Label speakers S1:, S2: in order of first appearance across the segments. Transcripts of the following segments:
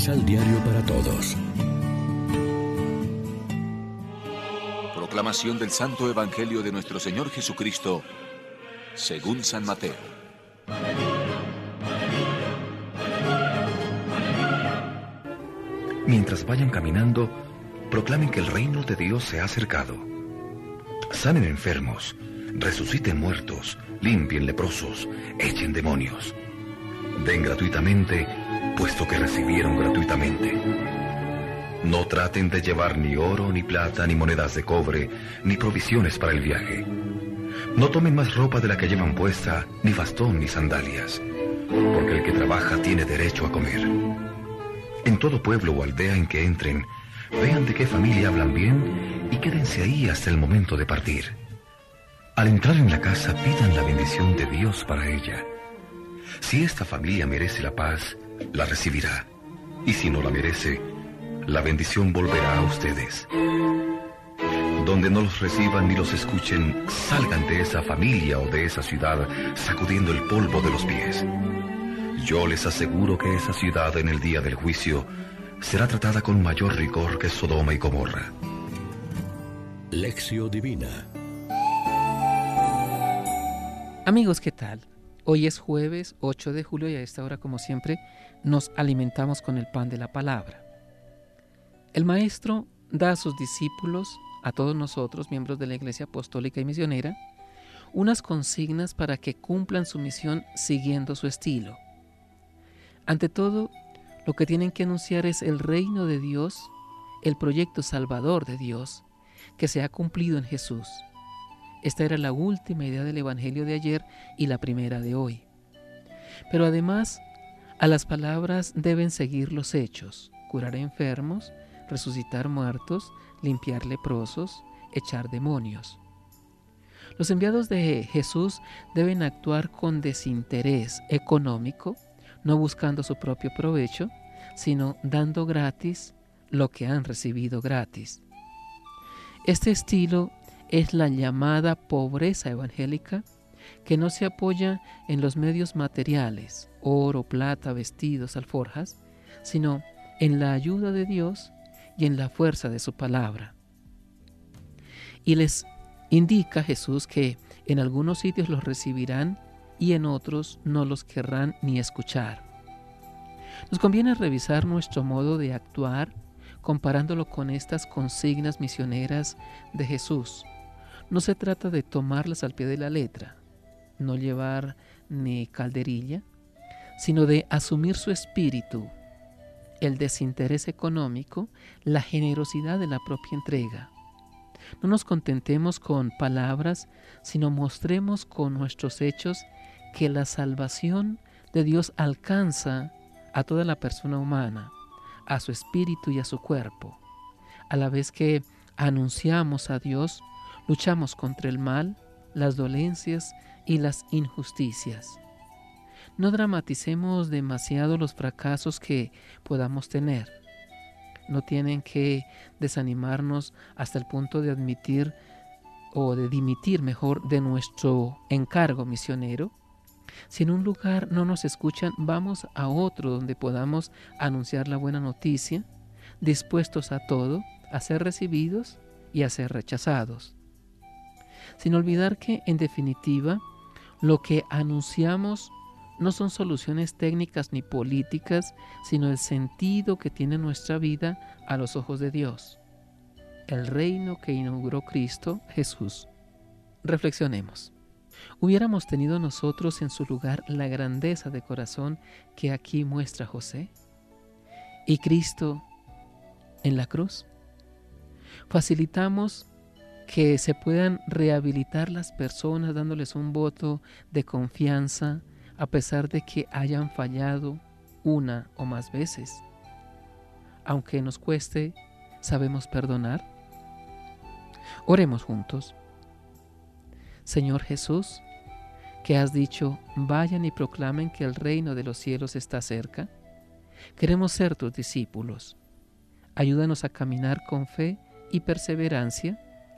S1: Misal Diario para Todos.
S2: Proclamación del Santo Evangelio de nuestro Señor Jesucristo, según San Mateo.
S3: Mientras vayan caminando, proclamen que el reino de Dios se ha acercado. Sanen enfermos, resuciten muertos, limpien leprosos, echen demonios. Den gratuitamente, puesto que recibieron gratuitamente. No traten de llevar ni oro, ni plata, ni monedas de cobre, ni provisiones para el viaje. No tomen más ropa de la que llevan puesta, ni bastón, ni sandalias, porque el que trabaja tiene derecho a comer. En todo pueblo o aldea en que entren, vean de qué familia hablan bien y quédense ahí hasta el momento de partir. Al entrar en la casa pidan la bendición de Dios para ella. Si esta familia merece la paz, la recibirá. Y si no la merece, la bendición volverá a ustedes. Donde no los reciban ni los escuchen, salgan de esa familia o de esa ciudad sacudiendo el polvo de los pies. Yo les aseguro que esa ciudad en el día del juicio será tratada con mayor rigor que Sodoma y Gomorra.
S1: Lección Divina
S4: Amigos, ¿qué tal? Hoy es jueves 8 de julio y a esta hora, como siempre, nos alimentamos con el pan de la palabra. El Maestro da a sus discípulos, a todos nosotros, miembros de la Iglesia Apostólica y Misionera, unas consignas para que cumplan su misión siguiendo su estilo. Ante todo, lo que tienen que anunciar es el reino de Dios, el proyecto salvador de Dios, que se ha cumplido en Jesús. Esta era la última idea del Evangelio de ayer y la primera de hoy. Pero además, a las palabras deben seguir los hechos, curar enfermos, resucitar muertos, limpiar leprosos, echar demonios. Los enviados de Jesús deben actuar con desinterés económico, no buscando su propio provecho, sino dando gratis lo que han recibido gratis. Este estilo es la llamada pobreza evangélica que no se apoya en los medios materiales, oro, plata, vestidos, alforjas, sino en la ayuda de Dios y en la fuerza de su palabra. Y les indica Jesús que en algunos sitios los recibirán y en otros no los querrán ni escuchar. Nos conviene revisar nuestro modo de actuar comparándolo con estas consignas misioneras de Jesús. No se trata de tomarlas al pie de la letra, no llevar ni calderilla, sino de asumir su espíritu, el desinterés económico, la generosidad de la propia entrega. No nos contentemos con palabras, sino mostremos con nuestros hechos que la salvación de Dios alcanza a toda la persona humana, a su espíritu y a su cuerpo. A la vez que anunciamos a Dios, luchamos contra el mal, las dolencias y las injusticias. No dramaticemos demasiado los fracasos que podamos tener. No tienen que desanimarnos hasta el punto de admitir o de dimitir mejor de nuestro encargo misionero. Si en un lugar no nos escuchan, vamos a otro donde podamos anunciar la buena noticia, dispuestos a todo, a ser recibidos y a ser rechazados. Sin olvidar que, en definitiva, lo que anunciamos no son soluciones técnicas ni políticas, sino el sentido que tiene nuestra vida a los ojos de Dios. El reino que inauguró Cristo Jesús. Reflexionemos. ¿Hubiéramos tenido nosotros en su lugar la grandeza de corazón que aquí muestra José? ¿Y Cristo en la cruz? ¿Facilitamos que se puedan rehabilitar las personas dándoles un voto de confianza, a pesar de que hayan fallado una o más veces. Aunque nos cueste, ¿sabemos perdonar? Oremos juntos. Señor Jesús, que has dicho, vayan y proclamen que el reino de los cielos está cerca. Queremos ser tus discípulos. Ayúdanos a caminar con fe y perseverancia.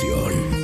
S1: Pan